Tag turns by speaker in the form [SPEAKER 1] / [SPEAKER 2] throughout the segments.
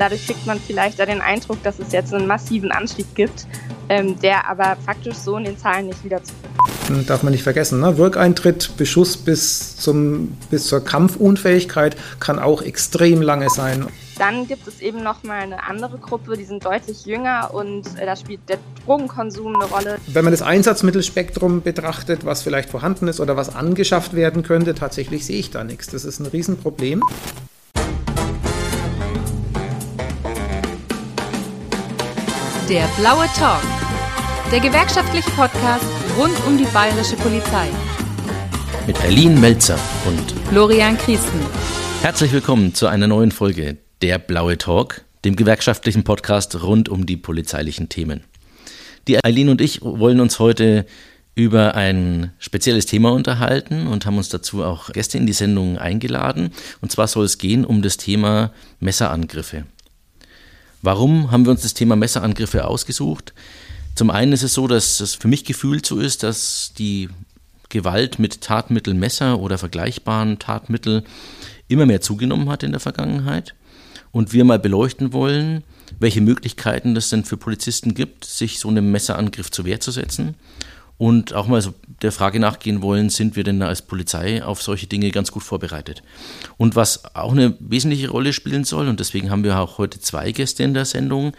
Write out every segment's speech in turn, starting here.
[SPEAKER 1] Dadurch kriegt man vielleicht den Eindruck, dass es jetzt einen massiven Anstieg gibt, ähm, der aber faktisch so in den Zahlen nicht wieder
[SPEAKER 2] Darf man nicht vergessen, ne? Wirkeintritt, Beschuss bis, zum, bis zur Kampfunfähigkeit kann auch extrem lange sein.
[SPEAKER 1] Dann gibt es eben noch mal eine andere Gruppe, die sind deutlich jünger und äh, da spielt der Drogenkonsum eine Rolle.
[SPEAKER 2] Wenn man das Einsatzmittelspektrum betrachtet, was vielleicht vorhanden ist oder was angeschafft werden könnte, tatsächlich sehe ich da nichts. Das ist ein Riesenproblem.
[SPEAKER 3] Der blaue Talk. Der gewerkschaftliche Podcast rund um die bayerische Polizei.
[SPEAKER 4] Mit Eileen Melzer und
[SPEAKER 3] Florian Christen.
[SPEAKER 4] Herzlich willkommen zu einer neuen Folge Der blaue Talk, dem gewerkschaftlichen Podcast rund um die polizeilichen Themen. Die Eileen und ich wollen uns heute über ein spezielles Thema unterhalten und haben uns dazu auch Gäste in die Sendung eingeladen. Und zwar soll es gehen um das Thema Messerangriffe. Warum haben wir uns das Thema Messerangriffe ausgesucht? Zum einen ist es so, dass es für mich gefühlt so ist, dass die Gewalt mit Tatmittel Messer oder vergleichbaren Tatmitteln immer mehr zugenommen hat in der Vergangenheit. Und wir mal beleuchten wollen, welche Möglichkeiten es denn für Polizisten gibt, sich so einem Messerangriff zur Wehr zu setzen und auch mal so der Frage nachgehen wollen, sind wir denn als Polizei auf solche Dinge ganz gut vorbereitet? Und was auch eine wesentliche Rolle spielen soll, und deswegen haben wir auch heute zwei Gäste in der Sendung,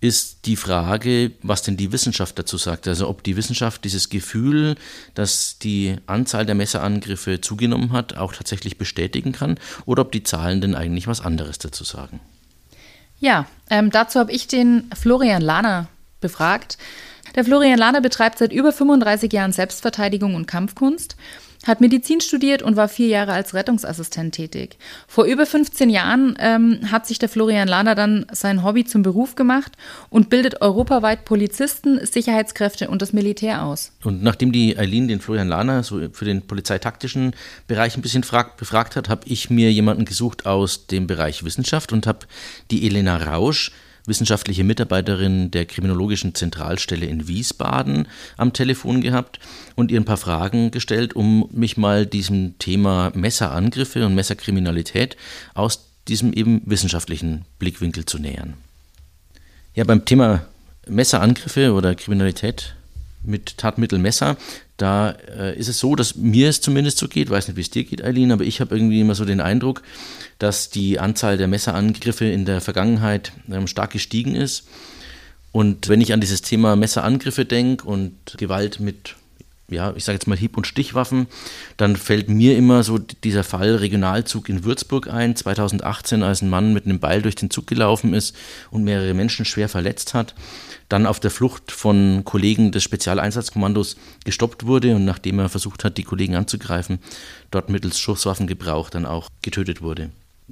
[SPEAKER 4] ist die Frage, was denn die Wissenschaft dazu sagt. Also ob die Wissenschaft dieses Gefühl, dass die Anzahl der Messerangriffe zugenommen hat, auch tatsächlich bestätigen kann oder ob die Zahlen denn eigentlich was anderes dazu sagen.
[SPEAKER 3] Ja, ähm, dazu habe ich den Florian Lahner befragt. Der Florian Lahner betreibt seit über 35 Jahren Selbstverteidigung und Kampfkunst, hat Medizin studiert und war vier Jahre als Rettungsassistent tätig. Vor über 15 Jahren ähm, hat sich der Florian Lahner dann sein Hobby zum Beruf gemacht und bildet europaweit Polizisten, Sicherheitskräfte und das Militär aus.
[SPEAKER 4] Und nachdem die Eileen den Florian Lahner so für den polizeitaktischen Bereich ein bisschen frag, befragt hat, habe ich mir jemanden gesucht aus dem Bereich Wissenschaft und habe die Elena Rausch wissenschaftliche Mitarbeiterin der Kriminologischen Zentralstelle in Wiesbaden am Telefon gehabt und ihr ein paar Fragen gestellt, um mich mal diesem Thema Messerangriffe und Messerkriminalität aus diesem eben wissenschaftlichen Blickwinkel zu nähern. Ja, beim Thema Messerangriffe oder Kriminalität mit Tatmittel Messer, da äh, ist es so, dass mir es zumindest so geht, weiß nicht, wie es dir geht, Eileen, aber ich habe irgendwie immer so den Eindruck, dass die Anzahl der Messerangriffe in der Vergangenheit ähm, stark gestiegen ist. Und wenn ich an dieses Thema Messerangriffe denke und Gewalt mit ja, ich sage jetzt mal Hieb- und Stichwaffen, dann fällt mir immer so dieser Fall Regionalzug in Würzburg ein, 2018, als ein Mann mit einem Beil durch den Zug gelaufen ist und mehrere Menschen schwer verletzt hat, dann auf der Flucht von Kollegen des Spezialeinsatzkommandos gestoppt wurde und nachdem er versucht hat, die Kollegen anzugreifen, dort mittels Schusswaffengebrauch dann auch getötet wurde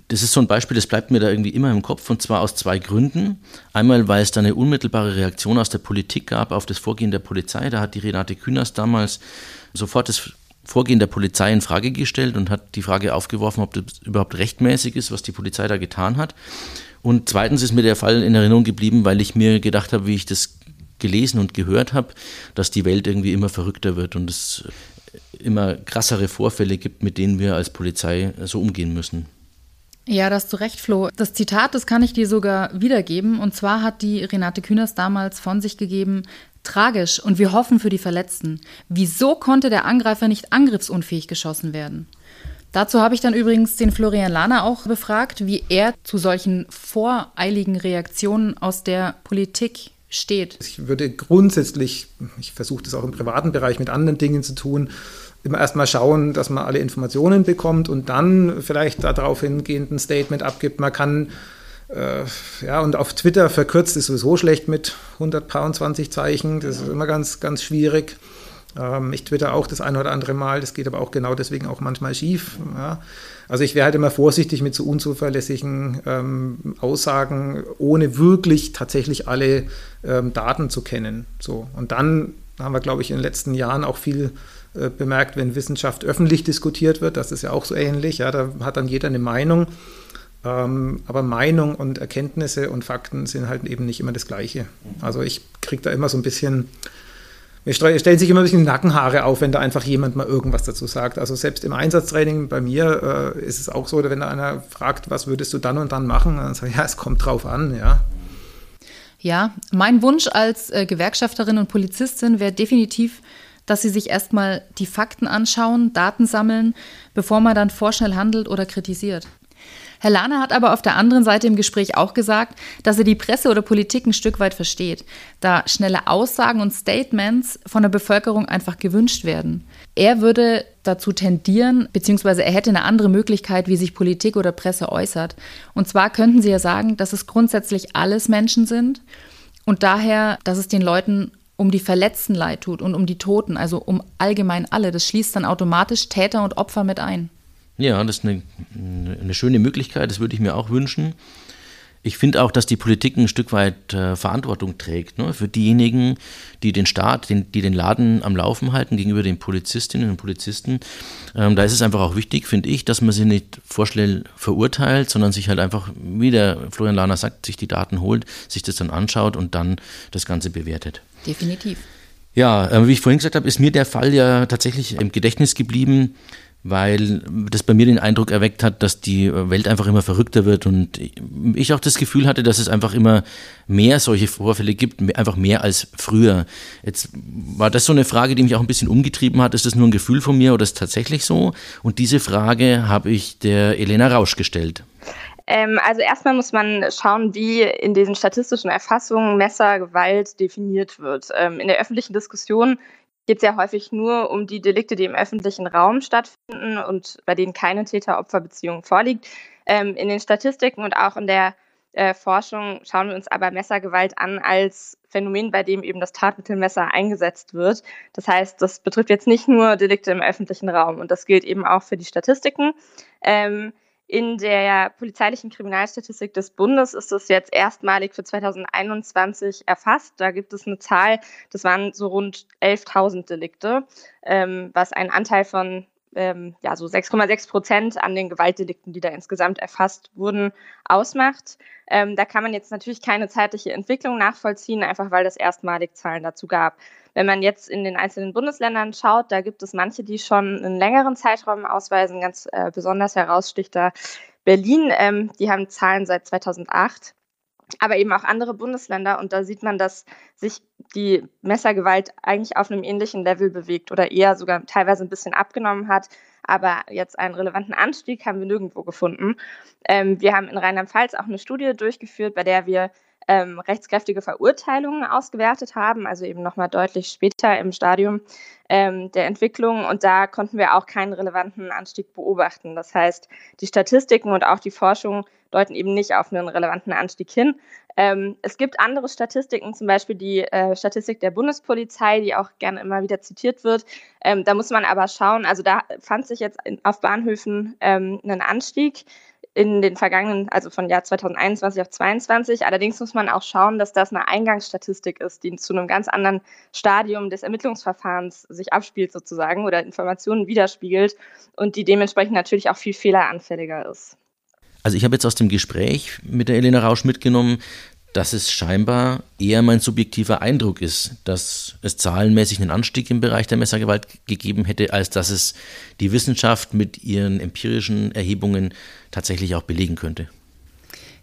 [SPEAKER 4] das ist so ein Beispiel, das bleibt mir da irgendwie immer im Kopf und zwar aus zwei Gründen. Einmal, weil es da eine unmittelbare Reaktion aus der Politik gab auf das Vorgehen der Polizei. Da hat die Renate Künast damals sofort das Vorgehen der Polizei in Frage gestellt und hat die Frage aufgeworfen, ob das überhaupt rechtmäßig ist, was die Polizei da getan hat. Und zweitens ist mir der Fall in Erinnerung geblieben, weil ich mir gedacht habe, wie ich das gelesen und gehört habe, dass die Welt irgendwie immer verrückter wird und es immer krassere Vorfälle gibt, mit denen wir als Polizei so umgehen müssen.
[SPEAKER 3] Ja, da hast du recht, Flo. Das Zitat, das kann ich dir sogar wiedergeben. Und zwar hat die Renate Künast damals von sich gegeben, tragisch und wir hoffen für die Verletzten. Wieso konnte der Angreifer nicht angriffsunfähig geschossen werden? Dazu habe ich dann übrigens den Florian Lahner auch befragt, wie er zu solchen voreiligen Reaktionen aus der Politik steht.
[SPEAKER 2] Ich würde grundsätzlich, ich versuche das auch im privaten Bereich mit anderen Dingen zu tun, immer erstmal schauen, dass man alle Informationen bekommt und dann vielleicht darauf hingehend ein Statement abgibt. Man kann, äh, ja, und auf Twitter verkürzt ist sowieso schlecht mit 120 Zeichen. Das ist immer ganz, ganz schwierig. Ähm, ich twitter auch das eine oder andere Mal. Das geht aber auch genau deswegen auch manchmal schief. Ja. Also ich wäre halt immer vorsichtig mit so unzuverlässigen ähm, Aussagen, ohne wirklich tatsächlich alle ähm, Daten zu kennen. So. Und dann haben wir, glaube ich, in den letzten Jahren auch viel äh, bemerkt, wenn Wissenschaft öffentlich diskutiert wird, das ist ja auch so ähnlich, ja, da hat dann jeder eine Meinung. Ähm, aber Meinung und Erkenntnisse und Fakten sind halt eben nicht immer das Gleiche. Also ich kriege da immer so ein bisschen mir stellen sich immer ein bisschen Nackenhaare auf, wenn da einfach jemand mal irgendwas dazu sagt. Also selbst im Einsatztraining bei mir äh, ist es auch so, wenn da einer fragt, was würdest du dann und dann machen, dann sage ich, ja, es kommt drauf an, ja.
[SPEAKER 3] Ja, mein Wunsch als äh, Gewerkschafterin und Polizistin wäre definitiv, dass sie sich erstmal die Fakten anschauen, Daten sammeln, bevor man dann vorschnell handelt oder kritisiert. Herr Lahner hat aber auf der anderen Seite im Gespräch auch gesagt, dass er die Presse oder Politik ein Stück weit versteht, da schnelle Aussagen und Statements von der Bevölkerung einfach gewünscht werden. Er würde dazu tendieren, beziehungsweise er hätte eine andere Möglichkeit, wie sich Politik oder Presse äußert. Und zwar könnten sie ja sagen, dass es grundsätzlich alles Menschen sind und daher, dass es den Leuten um die Verletzten leid tut und um die Toten, also um allgemein alle. Das schließt dann automatisch Täter und Opfer mit ein.
[SPEAKER 4] Ja, das ist eine, eine schöne Möglichkeit, das würde ich mir auch wünschen. Ich finde auch, dass die Politik ein Stück weit äh, Verantwortung trägt ne? für diejenigen, die den Staat, den, die den Laden am Laufen halten gegenüber den Polizistinnen und Polizisten. Ähm, da ist es einfach auch wichtig, finde ich, dass man sie nicht vorschnell verurteilt, sondern sich halt einfach, wie der Florian Lahner sagt, sich die Daten holt, sich das dann anschaut und dann das Ganze bewertet.
[SPEAKER 3] Definitiv.
[SPEAKER 4] Ja, äh, wie ich vorhin gesagt habe, ist mir der Fall ja tatsächlich im Gedächtnis geblieben weil das bei mir den Eindruck erweckt hat, dass die Welt einfach immer verrückter wird und ich auch das Gefühl hatte, dass es einfach immer mehr solche Vorfälle gibt, einfach mehr als früher. Jetzt war das so eine Frage, die mich auch ein bisschen umgetrieben hat. Ist das nur ein Gefühl von mir oder ist es tatsächlich so? Und diese Frage habe ich der Elena Rausch gestellt.
[SPEAKER 1] Ähm, also erstmal muss man schauen, wie in diesen statistischen Erfassungen Messergewalt definiert wird. Ähm, in der öffentlichen Diskussion geht es ja häufig nur um die Delikte, die im öffentlichen Raum stattfinden und bei denen keine Täter-Opfer-Beziehung vorliegt. Ähm, in den Statistiken und auch in der äh, Forschung schauen wir uns aber Messergewalt an als Phänomen, bei dem eben das Tatmittelmesser eingesetzt wird. Das heißt, das betrifft jetzt nicht nur Delikte im öffentlichen Raum und das gilt eben auch für die Statistiken. Ähm, in der polizeilichen Kriminalstatistik des Bundes ist es jetzt erstmalig für 2021 erfasst. Da gibt es eine Zahl, das waren so rund 11.000 Delikte, ähm, was einen Anteil von ähm, ja, so 6,6 Prozent an den Gewaltdelikten, die da insgesamt erfasst wurden, ausmacht. Ähm, da kann man jetzt natürlich keine zeitliche Entwicklung nachvollziehen, einfach weil es erstmalig Zahlen dazu gab. Wenn man jetzt in den einzelnen Bundesländern schaut, da gibt es manche, die schon einen längeren Zeitraum ausweisen. Ganz äh, besonders heraussticht da Berlin. Ähm, die haben Zahlen seit 2008 aber eben auch andere Bundesländer. Und da sieht man, dass sich die Messergewalt eigentlich auf einem ähnlichen Level bewegt oder eher sogar teilweise ein bisschen abgenommen hat. Aber jetzt einen relevanten Anstieg haben wir nirgendwo gefunden. Ähm, wir haben in Rheinland-Pfalz auch eine Studie durchgeführt, bei der wir ähm, rechtskräftige Verurteilungen ausgewertet haben, also eben nochmal deutlich später im Stadium ähm, der Entwicklung. Und da konnten wir auch keinen relevanten Anstieg beobachten. Das heißt, die Statistiken und auch die Forschung deuten eben nicht auf einen relevanten Anstieg hin. Ähm, es gibt andere Statistiken, zum Beispiel die äh, Statistik der Bundespolizei, die auch gerne immer wieder zitiert wird. Ähm, da muss man aber schauen, also da fand sich jetzt in, auf Bahnhöfen ähm, ein Anstieg in den vergangenen, also von Jahr 2021 auf 2022. Allerdings muss man auch schauen, dass das eine Eingangsstatistik ist, die zu einem ganz anderen Stadium des Ermittlungsverfahrens sich abspielt sozusagen oder Informationen widerspiegelt und die dementsprechend natürlich auch viel fehleranfälliger ist.
[SPEAKER 4] Also ich habe jetzt aus dem Gespräch mit der Elena Rausch mitgenommen, dass es scheinbar eher mein subjektiver Eindruck ist, dass es zahlenmäßig einen Anstieg im Bereich der Messergewalt gegeben hätte, als dass es die Wissenschaft mit ihren empirischen Erhebungen tatsächlich auch belegen könnte.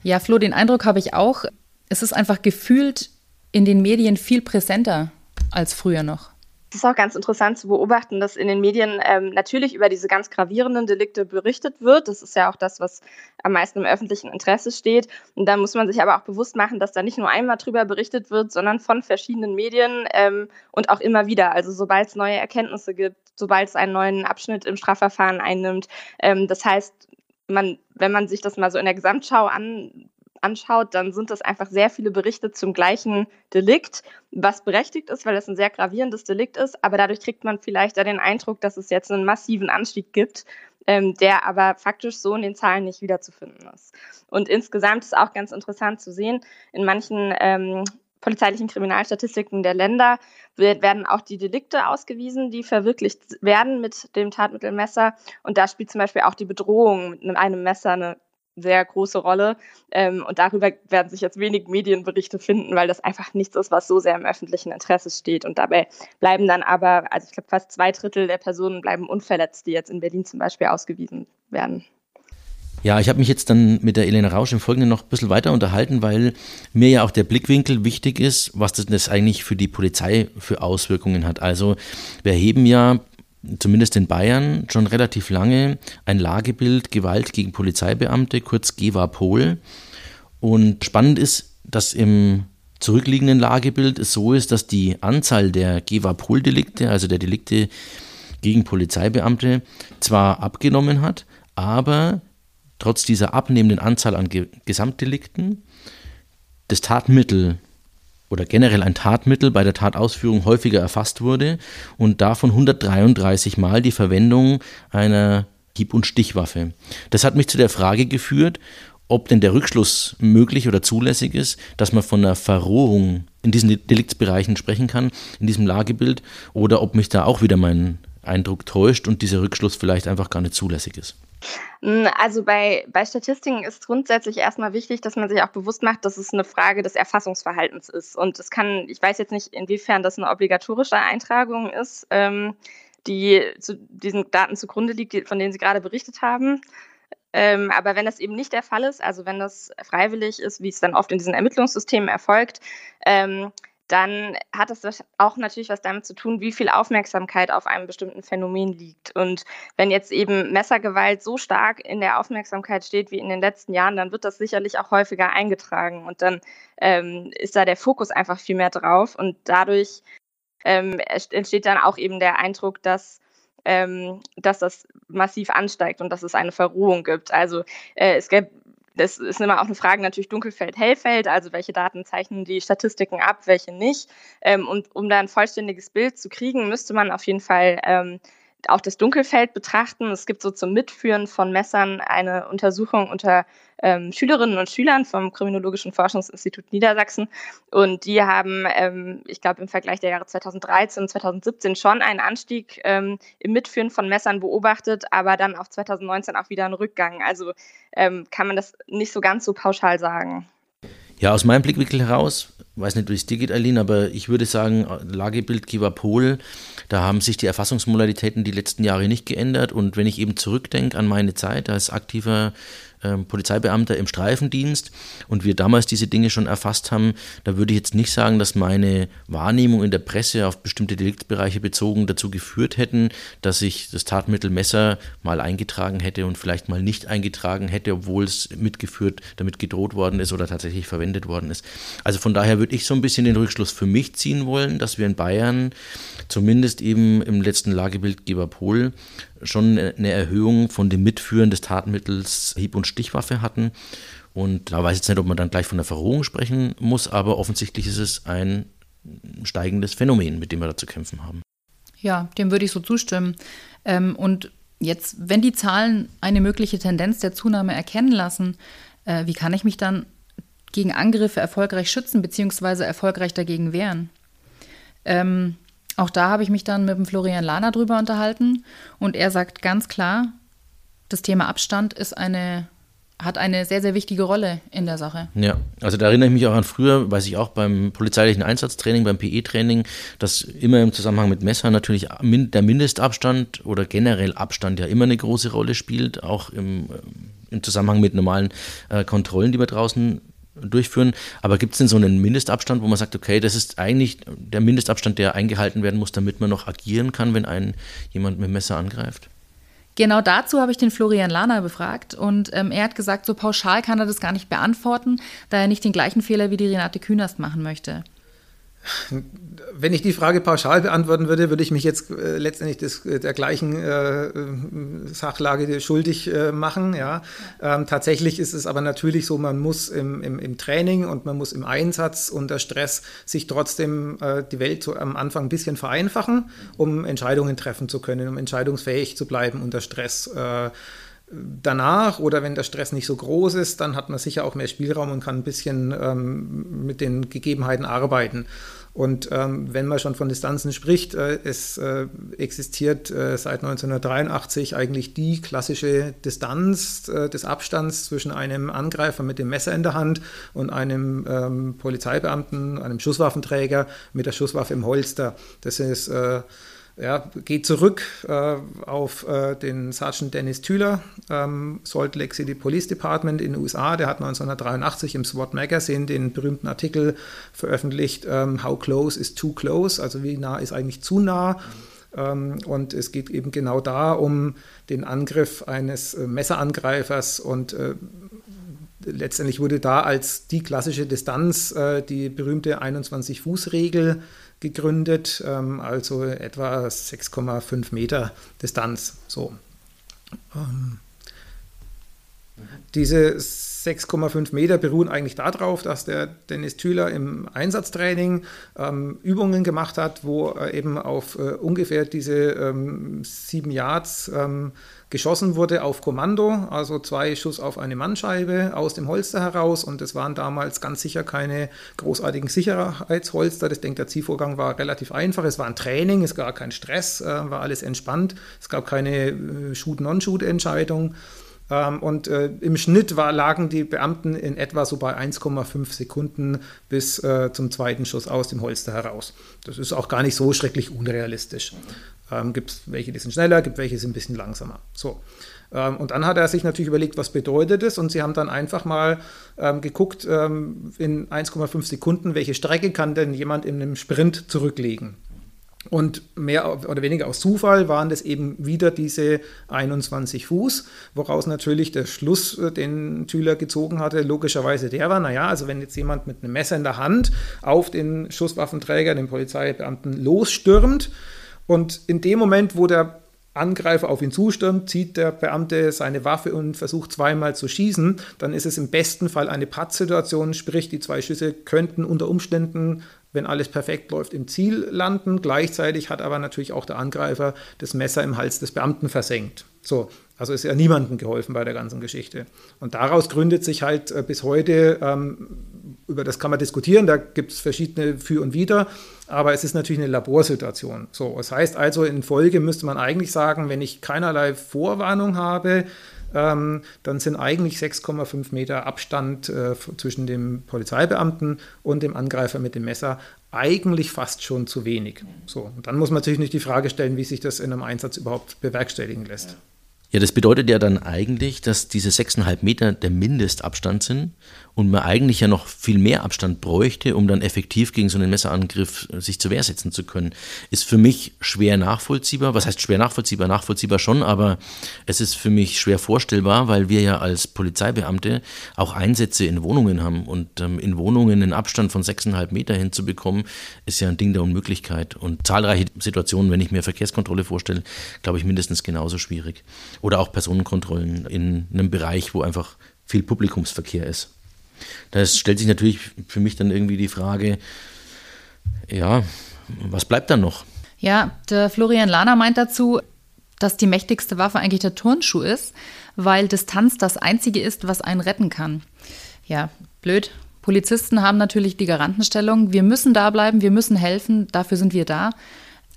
[SPEAKER 3] Ja, Flo, den Eindruck habe ich auch. Es ist einfach gefühlt in den Medien viel präsenter als früher noch.
[SPEAKER 1] Es ist auch ganz interessant zu beobachten, dass in den Medien ähm, natürlich über diese ganz gravierenden Delikte berichtet wird. Das ist ja auch das, was am meisten im öffentlichen Interesse steht. Und da muss man sich aber auch bewusst machen, dass da nicht nur einmal drüber berichtet wird, sondern von verschiedenen Medien ähm, und auch immer wieder. Also sobald es neue Erkenntnisse gibt, sobald es einen neuen Abschnitt im Strafverfahren einnimmt. Ähm, das heißt, man, wenn man sich das mal so in der Gesamtschau an, anschaut, dann sind das einfach sehr viele Berichte zum gleichen Delikt, was berechtigt ist, weil es ein sehr gravierendes Delikt ist. Aber dadurch kriegt man vielleicht da den Eindruck, dass es jetzt einen massiven Anstieg gibt, ähm, der aber faktisch so in den Zahlen nicht wiederzufinden ist. Und insgesamt ist auch ganz interessant zu sehen, in manchen ähm, polizeilichen Kriminalstatistiken der Länder werden auch die Delikte ausgewiesen, die verwirklicht werden mit dem Tatmittelmesser. Und da spielt zum Beispiel auch die Bedrohung mit einem Messer eine sehr große Rolle. Ähm, und darüber werden sich jetzt wenig Medienberichte finden, weil das einfach nichts ist, was so sehr im öffentlichen Interesse steht. Und dabei bleiben dann aber, also ich glaube, fast zwei Drittel der Personen bleiben unverletzt, die jetzt in Berlin zum Beispiel ausgewiesen werden.
[SPEAKER 4] Ja, ich habe mich jetzt dann mit der Elena Rausch im Folgenden noch ein bisschen weiter unterhalten, weil mir ja auch der Blickwinkel wichtig ist, was das eigentlich für die Polizei für Auswirkungen hat. Also wir heben ja zumindest in Bayern schon relativ lange ein Lagebild Gewalt gegen Polizeibeamte, kurz GEWA-Pol. Und spannend ist, dass im zurückliegenden Lagebild es so ist, dass die Anzahl der GEWA-Pol-Delikte, also der Delikte gegen Polizeibeamte, zwar abgenommen hat, aber trotz dieser abnehmenden Anzahl an Ge Gesamtdelikten das Tatmittel oder generell ein Tatmittel bei der Tatausführung häufiger erfasst wurde und davon 133 Mal die Verwendung einer Hieb- und Stichwaffe. Das hat mich zu der Frage geführt, ob denn der Rückschluss möglich oder zulässig ist, dass man von einer Verrohung in diesen Deliktsbereichen sprechen kann, in diesem Lagebild, oder ob mich da auch wieder mein Eindruck täuscht und dieser Rückschluss vielleicht einfach gar nicht zulässig ist.
[SPEAKER 1] Hm, also bei, bei Statistiken ist grundsätzlich erstmal wichtig, dass man sich auch bewusst macht, dass es eine Frage des Erfassungsverhaltens ist. Und es kann, ich weiß jetzt nicht, inwiefern das eine obligatorische Eintragung ist, ähm, die zu diesen Daten zugrunde liegt, von denen Sie gerade berichtet haben. Ähm, aber wenn das eben nicht der Fall ist, also wenn das freiwillig ist, wie es dann oft in diesen Ermittlungssystemen erfolgt, ähm, dann hat das auch natürlich was damit zu tun, wie viel Aufmerksamkeit auf einem bestimmten Phänomen liegt. Und wenn jetzt eben Messergewalt so stark in der Aufmerksamkeit steht wie in den letzten Jahren, dann wird das sicherlich auch häufiger eingetragen. Und dann ähm, ist da der Fokus einfach viel mehr drauf. Und dadurch ähm, entsteht dann auch eben der Eindruck, dass ähm, dass das massiv ansteigt und dass es eine Verrohung gibt. Also äh, es gäbe das ist immer auch eine Frage natürlich Dunkelfeld, Hellfeld, also welche Daten zeichnen die Statistiken ab, welche nicht. Ähm, und um da ein vollständiges Bild zu kriegen, müsste man auf jeden Fall ähm, auch das Dunkelfeld betrachten. Es gibt so zum Mitführen von Messern eine Untersuchung unter ähm, Schülerinnen und Schülern vom Kriminologischen Forschungsinstitut Niedersachsen. Und die haben, ähm, ich glaube, im Vergleich der Jahre 2013 und 2017 schon einen Anstieg ähm, im Mitführen von Messern beobachtet, aber dann auch 2019 auch wieder einen Rückgang. Also ähm, kann man das nicht so ganz so pauschal sagen.
[SPEAKER 4] Ja, aus meinem Blickwinkel heraus, weiß nicht, wie es dir geht, Aline, aber ich würde sagen, Lagebild Givapol, da haben sich die Erfassungsmodalitäten die letzten Jahre nicht geändert. Und wenn ich eben zurückdenke an meine Zeit als aktiver ähm, Polizeibeamter im Streifendienst und wir damals diese Dinge schon erfasst haben, da würde ich jetzt nicht sagen, dass meine Wahrnehmung in der Presse auf bestimmte Deliktsbereiche bezogen dazu geführt hätten, dass ich das Tatmittel Messer mal eingetragen hätte und vielleicht mal nicht eingetragen hätte, obwohl es mitgeführt, damit gedroht worden ist oder tatsächlich verwendet worden ist. Also von daher würde ich so ein bisschen den Rückschluss für mich ziehen wollen, dass wir in Bayern zumindest eben im letzten Lagebild Geberpol schon eine Erhöhung von dem Mitführen des Tatmittels Hieb- und Stichwaffe hatten. Und da weiß ich jetzt nicht, ob man dann gleich von der Verrohung sprechen muss, aber offensichtlich ist es ein steigendes Phänomen, mit dem wir da zu kämpfen haben.
[SPEAKER 3] Ja, dem würde ich so zustimmen. Ähm, und jetzt, wenn die Zahlen eine mögliche Tendenz der Zunahme erkennen lassen, äh, wie kann ich mich dann gegen Angriffe erfolgreich schützen bzw. erfolgreich dagegen wehren? Ähm, auch da habe ich mich dann mit dem Florian Lahner drüber unterhalten und er sagt ganz klar, das Thema Abstand ist eine hat eine sehr, sehr wichtige Rolle in der Sache.
[SPEAKER 4] Ja, also da erinnere ich mich auch an früher, weiß ich auch beim polizeilichen Einsatztraining, beim PE-Training, dass immer im Zusammenhang mit Messern natürlich der Mindestabstand oder generell Abstand ja immer eine große Rolle spielt, auch im, äh, im Zusammenhang mit normalen äh, Kontrollen, die wir draußen durchführen. Aber gibt es denn so einen Mindestabstand, wo man sagt, okay, das ist eigentlich der Mindestabstand, der eingehalten werden muss, damit man noch agieren kann, wenn einen jemand mit dem Messer angreift?
[SPEAKER 3] Genau dazu habe ich den Florian Lahner befragt und ähm, er hat gesagt, so pauschal kann er das gar nicht beantworten, da er nicht den gleichen Fehler wie die Renate Künast machen möchte.
[SPEAKER 2] Wenn ich die Frage pauschal beantworten würde, würde ich mich jetzt äh, letztendlich des, äh, der gleichen äh, äh, Sachlage schuldig äh, machen. Ja. Ähm, tatsächlich ist es aber natürlich so, man muss im, im, im, Training und man muss im Einsatz unter Stress sich trotzdem äh, die Welt so am Anfang ein bisschen vereinfachen, um Entscheidungen treffen zu können, um entscheidungsfähig zu bleiben unter Stress danach oder wenn der Stress nicht so groß ist, dann hat man sicher auch mehr Spielraum und kann ein bisschen ähm, mit den Gegebenheiten arbeiten. Und ähm, wenn man schon von Distanzen spricht, äh, es äh, existiert äh, seit 1983 eigentlich die klassische Distanz äh, des Abstands zwischen einem Angreifer mit dem Messer in der Hand und einem ähm, Polizeibeamten, einem Schusswaffenträger mit der Schusswaffe im Holster. Das ist äh, ja, geht zurück äh, auf äh, den Sergeant Dennis Thüler, ähm, Salt Lake City Police Department in den USA. Der hat 1983 im SWAT Magazine den berühmten Artikel veröffentlicht, ähm, How Close is Too Close, also wie nah ist eigentlich zu nah. Ähm, und es geht eben genau da um den Angriff eines äh, Messerangreifers und äh, letztendlich wurde da als die klassische Distanz äh, die berühmte 21-Fuß-Regel gegründet, ähm, also etwa 6,5 Meter Distanz. So. Ähm, diese 6,5 Meter beruhen eigentlich darauf, dass der Dennis Thüler im Einsatztraining ähm, Übungen gemacht hat, wo er eben auf äh, ungefähr diese ähm, sieben Yards ähm, geschossen wurde auf Kommando, also zwei Schuss auf eine Mannscheibe aus dem Holster heraus und es waren damals ganz sicher keine großartigen Sicherheitsholster. Ich denke, der Zielvorgang war relativ einfach. Es war ein Training, es gab keinen Stress, äh, war alles entspannt. Es gab keine äh, Shoot-Non-Shoot-Entscheidung. Ähm, und äh, im Schnitt war, lagen die Beamten in etwa so bei 1,5 Sekunden bis äh, zum zweiten Schuss aus dem Holster heraus. Das ist auch gar nicht so schrecklich unrealistisch. Ähm, gibt es welche, die sind schneller, gibt welche, die sind ein bisschen langsamer. So. Ähm, und dann hat er sich natürlich überlegt, was bedeutet es? Und sie haben dann einfach mal ähm, geguckt, in 1,5 Sekunden, welche Strecke kann denn jemand in einem Sprint zurücklegen? Und mehr oder weniger aus Zufall waren das eben wieder diese 21 Fuß, woraus natürlich der Schluss, äh, den Thüler gezogen hatte, logischerweise der war, naja, also wenn jetzt jemand mit einem Messer in der Hand auf den Schusswaffenträger, den Polizeibeamten losstürmt, und in dem Moment, wo der Angreifer auf ihn zustürmt, zieht der Beamte seine Waffe und versucht zweimal zu schießen, dann ist es im besten Fall eine Pattsituation, sprich die zwei Schüsse könnten unter Umständen, wenn alles perfekt läuft, im Ziel landen. Gleichzeitig hat aber natürlich auch der Angreifer das Messer im Hals des Beamten versenkt. So, also ist ja niemandem geholfen bei der ganzen Geschichte. Und daraus gründet sich halt äh, bis heute, ähm, über das kann man diskutieren, da gibt es verschiedene Für und Wider, aber es ist natürlich eine Laborsituation. So, das heißt also, in Folge müsste man eigentlich sagen, wenn ich keinerlei Vorwarnung habe, ähm, dann sind eigentlich 6,5 Meter Abstand äh, zwischen dem Polizeibeamten und dem Angreifer mit dem Messer eigentlich fast schon zu wenig. So, und dann muss man natürlich nicht die Frage stellen, wie sich das in einem Einsatz überhaupt bewerkstelligen lässt.
[SPEAKER 4] Ja, das bedeutet ja dann eigentlich, dass diese 6,5 Meter der Mindestabstand sind und man eigentlich ja noch viel mehr Abstand bräuchte, um dann effektiv gegen so einen Messerangriff äh, sich zur Wehr setzen zu können, ist für mich schwer nachvollziehbar. Was heißt schwer nachvollziehbar? Nachvollziehbar schon, aber es ist für mich schwer vorstellbar, weil wir ja als Polizeibeamte auch Einsätze in Wohnungen haben und ähm, in Wohnungen einen Abstand von 6,5 Meter hinzubekommen, ist ja ein Ding der Unmöglichkeit und zahlreiche Situationen, wenn ich mir Verkehrskontrolle vorstelle, glaube ich mindestens genauso schwierig. Oder auch Personenkontrollen in einem Bereich, wo einfach viel Publikumsverkehr ist. Da stellt sich natürlich für mich dann irgendwie die Frage, ja, was bleibt dann noch?
[SPEAKER 3] Ja, der Florian Lahner meint dazu, dass die mächtigste Waffe eigentlich der Turnschuh ist, weil Distanz das einzige ist, was einen retten kann. Ja, blöd. Polizisten haben natürlich die Garantenstellung. Wir müssen da bleiben, wir müssen helfen, dafür sind wir da.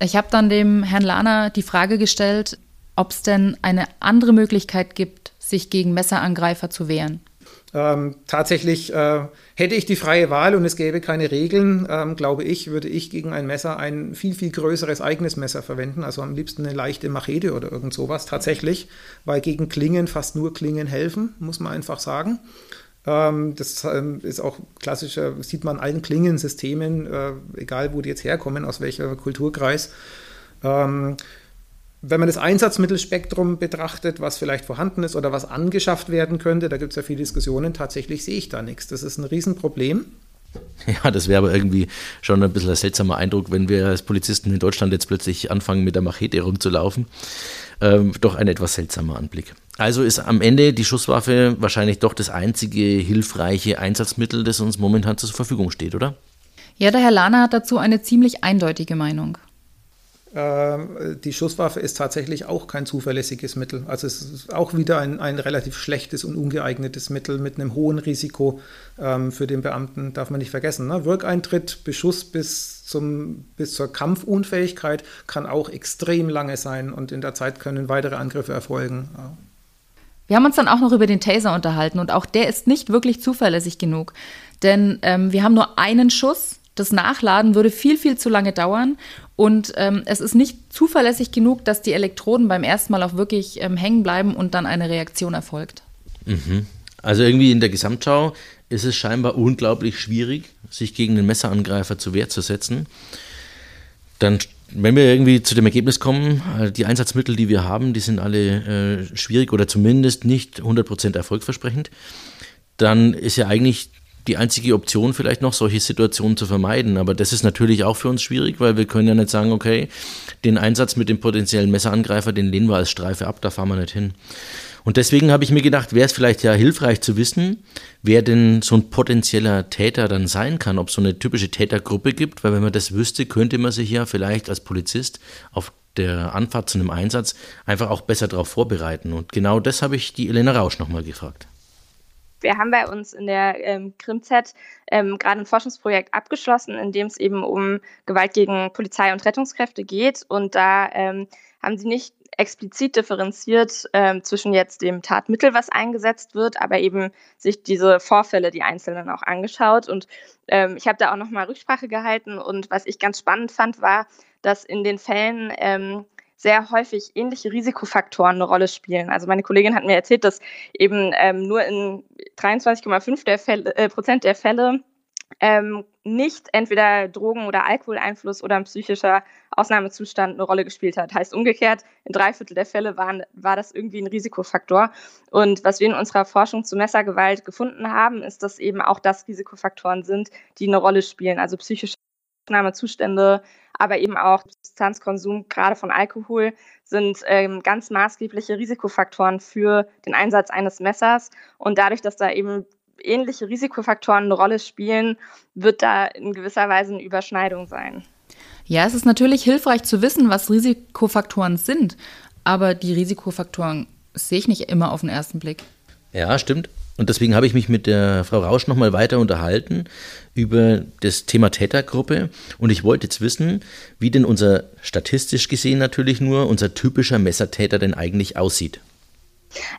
[SPEAKER 3] Ich habe dann dem Herrn Lahner die Frage gestellt, ob es denn eine andere Möglichkeit gibt, sich gegen Messerangreifer zu wehren.
[SPEAKER 2] Ähm, tatsächlich äh, hätte ich die freie Wahl und es gäbe keine Regeln, ähm, glaube ich, würde ich gegen ein Messer ein viel, viel größeres eigenes Messer verwenden. Also am liebsten eine leichte Machete oder irgend sowas tatsächlich, weil gegen Klingen fast nur Klingen helfen, muss man einfach sagen. Ähm, das ähm, ist auch klassischer, sieht man allen Klingensystemen, äh, egal wo die jetzt herkommen, aus welcher Kulturkreis. Wenn man das Einsatzmittelspektrum betrachtet, was vielleicht vorhanden ist oder was angeschafft werden könnte, da gibt es ja viele Diskussionen, tatsächlich sehe ich da nichts. Das ist ein Riesenproblem.
[SPEAKER 4] Ja, das wäre aber irgendwie schon ein bisschen ein seltsamer Eindruck, wenn wir als Polizisten in Deutschland jetzt plötzlich anfangen, mit der Machete rumzulaufen. Ähm, doch ein etwas seltsamer Anblick. Also ist am Ende die Schusswaffe wahrscheinlich doch das einzige hilfreiche Einsatzmittel, das uns momentan zur Verfügung steht, oder?
[SPEAKER 3] Ja, der Herr Lahner hat dazu eine ziemlich eindeutige Meinung
[SPEAKER 2] die Schusswaffe ist tatsächlich auch kein zuverlässiges Mittel. Also es ist auch wieder ein, ein relativ schlechtes und ungeeignetes Mittel mit einem hohen Risiko ähm, für den Beamten, darf man nicht vergessen. Ne? Wirkeintritt, Beschuss bis, zum, bis zur Kampfunfähigkeit kann auch extrem lange sein und in der Zeit können weitere Angriffe erfolgen.
[SPEAKER 3] Wir haben uns dann auch noch über den Taser unterhalten und auch der ist nicht wirklich zuverlässig genug. Denn ähm, wir haben nur einen Schuss das Nachladen würde viel, viel zu lange dauern und ähm, es ist nicht zuverlässig genug, dass die Elektroden beim ersten Mal auch wirklich ähm, hängen bleiben und dann eine Reaktion erfolgt.
[SPEAKER 4] Mhm. Also irgendwie in der Gesamtschau ist es scheinbar unglaublich schwierig, sich gegen den Messerangreifer zur Wehr zu setzen. Dann, wenn wir irgendwie zu dem Ergebnis kommen, äh, die Einsatzmittel, die wir haben, die sind alle äh, schwierig oder zumindest nicht 100% erfolgsversprechend, dann ist ja eigentlich die einzige Option vielleicht noch, solche Situationen zu vermeiden. Aber das ist natürlich auch für uns schwierig, weil wir können ja nicht sagen, okay, den Einsatz mit dem potenziellen Messerangreifer, den lehnen wir als Streife ab, da fahren wir nicht hin. Und deswegen habe ich mir gedacht, wäre es vielleicht ja hilfreich zu wissen, wer denn so ein potenzieller Täter dann sein kann, ob es so eine typische Tätergruppe gibt, weil wenn man das wüsste, könnte man sich ja vielleicht als Polizist auf der Anfahrt zu einem Einsatz einfach auch besser darauf vorbereiten. Und genau das habe ich die Elena Rausch nochmal gefragt.
[SPEAKER 1] Wir haben bei uns in der ähm, CrimZ ähm, gerade ein Forschungsprojekt abgeschlossen, in dem es eben um Gewalt gegen Polizei und Rettungskräfte geht. Und da ähm, haben sie nicht explizit differenziert ähm, zwischen jetzt dem Tatmittel, was eingesetzt wird, aber eben sich diese Vorfälle, die einzelnen auch angeschaut. Und ähm, ich habe da auch nochmal Rücksprache gehalten. Und was ich ganz spannend fand, war, dass in den Fällen ähm, sehr häufig ähnliche Risikofaktoren eine Rolle spielen. Also meine Kollegin hat mir erzählt, dass eben ähm, nur in 23,5 der Fälle, äh, Prozent der Fälle ähm, nicht entweder Drogen- oder Alkoholeinfluss oder ein psychischer Ausnahmezustand eine Rolle gespielt hat. Heißt umgekehrt, in drei Viertel der Fälle waren, war das irgendwie ein Risikofaktor. Und was wir in unserer Forschung zu Messergewalt gefunden haben, ist, dass eben auch das Risikofaktoren sind, die eine Rolle spielen. Also psychische Ausnahmezustände, aber eben auch Substanzkonsum, gerade von Alkohol, sind ähm, ganz maßgebliche Risikofaktoren für den Einsatz eines Messers. Und dadurch, dass da eben ähnliche Risikofaktoren eine Rolle spielen, wird da in gewisser Weise eine Überschneidung sein.
[SPEAKER 3] Ja, es ist natürlich hilfreich zu wissen, was Risikofaktoren sind, aber die Risikofaktoren sehe ich nicht immer auf den ersten Blick.
[SPEAKER 4] Ja, stimmt. Und deswegen habe ich mich mit der Frau Rausch nochmal weiter unterhalten über das Thema Tätergruppe. Und ich wollte jetzt wissen, wie denn unser, statistisch gesehen natürlich nur, unser typischer Messertäter denn eigentlich aussieht.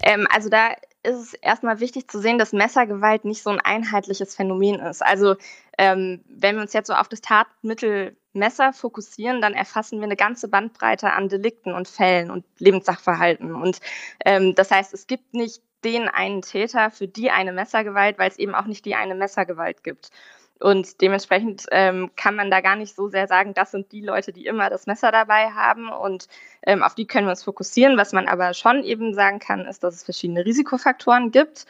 [SPEAKER 1] Ähm, also da ist es erstmal wichtig zu sehen, dass Messergewalt nicht so ein einheitliches Phänomen ist. Also ähm, wenn wir uns jetzt so auf das Tatmittel Messer fokussieren, dann erfassen wir eine ganze Bandbreite an Delikten und Fällen und Lebenssachverhalten. Und ähm, das heißt, es gibt nicht den einen Täter für die eine Messergewalt, weil es eben auch nicht die eine Messergewalt gibt. Und dementsprechend ähm, kann man da gar nicht so sehr sagen, das sind die Leute, die immer das Messer dabei haben und ähm, auf die können wir uns fokussieren. Was man aber schon eben sagen kann, ist, dass es verschiedene Risikofaktoren gibt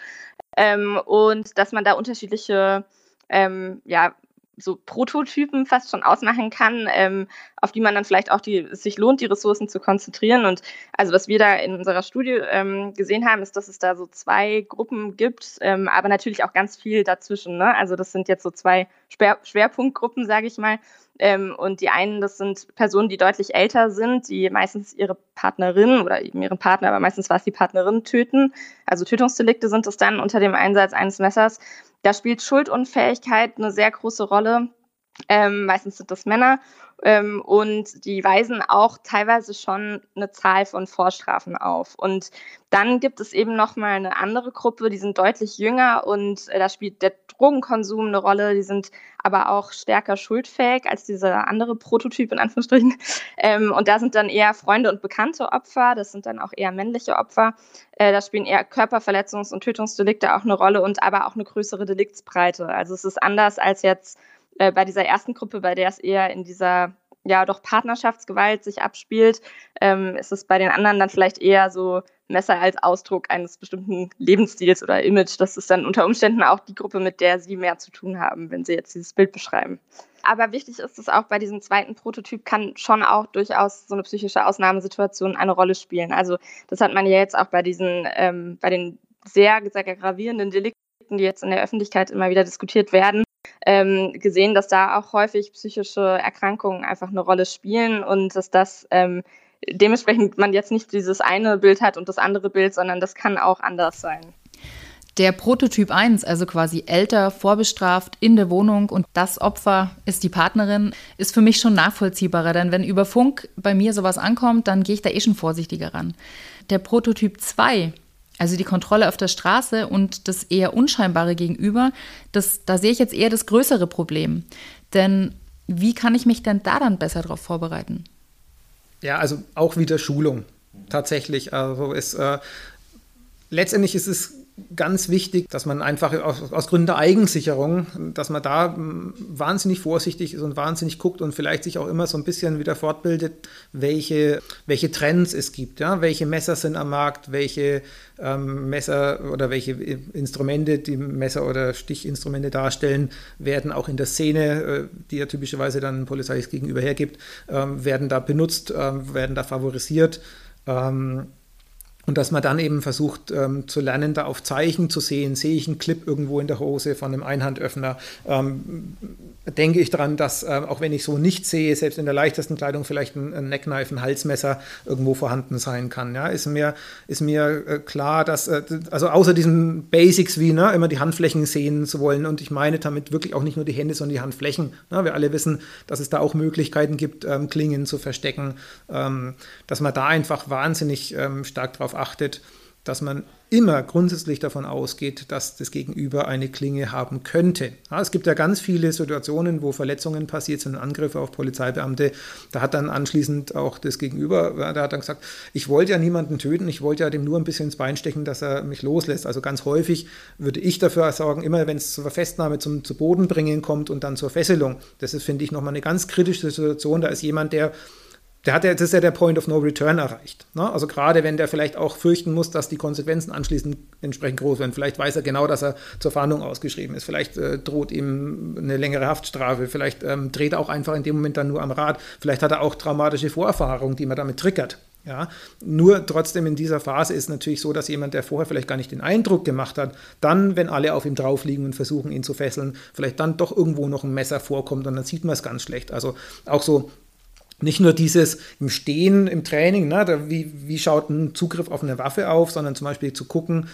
[SPEAKER 1] ähm, und dass man da unterschiedliche ähm, ja, so Prototypen fast schon ausmachen kann, ähm, auf die man dann vielleicht auch die, es sich lohnt, die Ressourcen zu konzentrieren. Und also was wir da in unserer Studie ähm, gesehen haben, ist, dass es da so zwei Gruppen gibt, ähm, aber natürlich auch ganz viel dazwischen. Ne? Also das sind jetzt so zwei Schwer Schwerpunktgruppen, sage ich mal. Ähm, und die einen, das sind Personen, die deutlich älter sind, die meistens ihre Partnerin oder eben ihren Partner, aber meistens war es die Partnerin, töten. Also Tötungsdelikte sind es dann unter dem Einsatz eines Messers. Da spielt Schuldunfähigkeit eine sehr große Rolle. Ähm, meistens sind das Männer. Ähm, und die weisen auch teilweise schon eine Zahl von Vorstrafen auf. Und dann gibt es eben noch mal eine andere Gruppe, die sind deutlich jünger und äh, da spielt der Drogenkonsum eine Rolle. Die sind aber auch stärker schuldfähig als dieser andere Prototyp in Anführungsstrichen. Ähm, und da sind dann eher Freunde und bekannte Opfer. Das sind dann auch eher männliche Opfer. Äh, da spielen eher Körperverletzungs- und Tötungsdelikte auch eine Rolle und aber auch eine größere Deliktsbreite. Also es ist anders als jetzt äh, bei dieser ersten Gruppe, bei der es eher in dieser ja doch Partnerschaftsgewalt sich abspielt, ähm, ist es bei den anderen dann vielleicht eher so Messer als Ausdruck eines bestimmten Lebensstils oder Image. Das ist dann unter Umständen auch die Gruppe, mit der sie mehr zu tun haben, wenn sie jetzt dieses Bild beschreiben. Aber wichtig ist es auch bei diesem zweiten Prototyp kann schon auch durchaus so eine psychische Ausnahmesituation eine Rolle spielen. Also das hat man ja jetzt auch bei diesen, ähm, bei den sehr, sehr gravierenden Delikten, die jetzt in der Öffentlichkeit immer wieder diskutiert werden, ähm, gesehen, dass da auch häufig psychische Erkrankungen einfach eine Rolle spielen und dass das ähm, dementsprechend man jetzt nicht dieses eine Bild hat und das andere Bild, sondern das kann auch anders sein.
[SPEAKER 3] Der Prototyp 1, also quasi älter, vorbestraft, in der Wohnung und das Opfer ist die Partnerin, ist für mich schon nachvollziehbarer, denn wenn über Funk bei mir sowas ankommt, dann gehe ich da eh schon vorsichtiger ran. Der Prototyp 2, also die Kontrolle auf der Straße und das eher unscheinbare Gegenüber, das, da sehe ich jetzt eher das größere Problem. Denn wie kann ich mich denn da dann besser darauf vorbereiten?
[SPEAKER 2] Ja, also auch wieder Schulung tatsächlich. Also es, äh, letztendlich ist es ganz wichtig, dass man einfach aus, aus, Gründen der Eigensicherung, dass man da hm, wahnsinnig vorsichtig ist und wahnsinnig guckt und vielleicht sich auch immer so ein bisschen wieder fortbildet, welche, welche Trends es gibt, ja? welche Messer sind am Markt, welche ähm, Messer oder welche Instrumente, die Messer oder Stichinstrumente darstellen, werden auch in der Szene, äh, die ja typischerweise dann Polizei gegenüber hergibt, ähm, werden da benutzt, ähm, werden da favorisiert. Ähm, und dass man dann eben versucht ähm, zu lernen, da auf Zeichen zu sehen, sehe ich einen Clip irgendwo in der Hose von einem Einhandöffner, ähm, denke ich daran, dass äh, auch wenn ich so nicht sehe, selbst in der leichtesten Kleidung vielleicht ein, ein Neckknife, ein Halsmesser irgendwo vorhanden sein kann. Ja? Ist mir, ist mir äh, klar, dass, äh, also außer diesen Basics wie ne, immer die Handflächen sehen zu wollen und ich meine damit wirklich auch nicht nur die Hände, sondern die Handflächen. Ne? Wir alle wissen, dass es da auch Möglichkeiten gibt, ähm, Klingen zu verstecken, ähm, dass man da einfach wahnsinnig ähm, stark drauf achtet, dass man immer grundsätzlich davon ausgeht, dass das Gegenüber eine Klinge haben könnte. Ja, es gibt ja ganz viele Situationen, wo Verletzungen passiert sind, Angriffe auf Polizeibeamte. Da hat dann anschließend auch das Gegenüber, da hat dann gesagt, ich wollte ja niemanden töten, ich wollte ja dem nur ein bisschen ins Bein stechen, dass er mich loslässt. Also ganz häufig würde ich dafür sorgen, immer wenn es zur Festnahme zum zu Boden bringen kommt und dann zur Fesselung. Das ist, finde ich, nochmal eine ganz kritische Situation. Da ist jemand, der der hat ja, das ist ja der Point of No Return erreicht. Ne? Also gerade wenn der vielleicht auch fürchten muss, dass die Konsequenzen anschließend entsprechend groß werden. Vielleicht weiß er genau, dass er zur Fahndung ausgeschrieben ist. Vielleicht äh, droht ihm eine längere Haftstrafe. Vielleicht ähm, dreht er auch einfach in dem Moment dann nur am Rad. Vielleicht hat er auch traumatische Vorerfahrungen, die man damit triggert. Ja, nur trotzdem in dieser Phase ist natürlich so, dass jemand, der vorher vielleicht gar nicht den Eindruck gemacht hat, dann, wenn alle auf ihm drauf liegen und versuchen, ihn zu fesseln, vielleicht dann doch irgendwo noch ein Messer vorkommt und dann sieht man es ganz schlecht. Also auch so nicht nur dieses im Stehen, im Training, ne, wie, wie schaut ein Zugriff auf eine Waffe auf, sondern zum Beispiel zu gucken,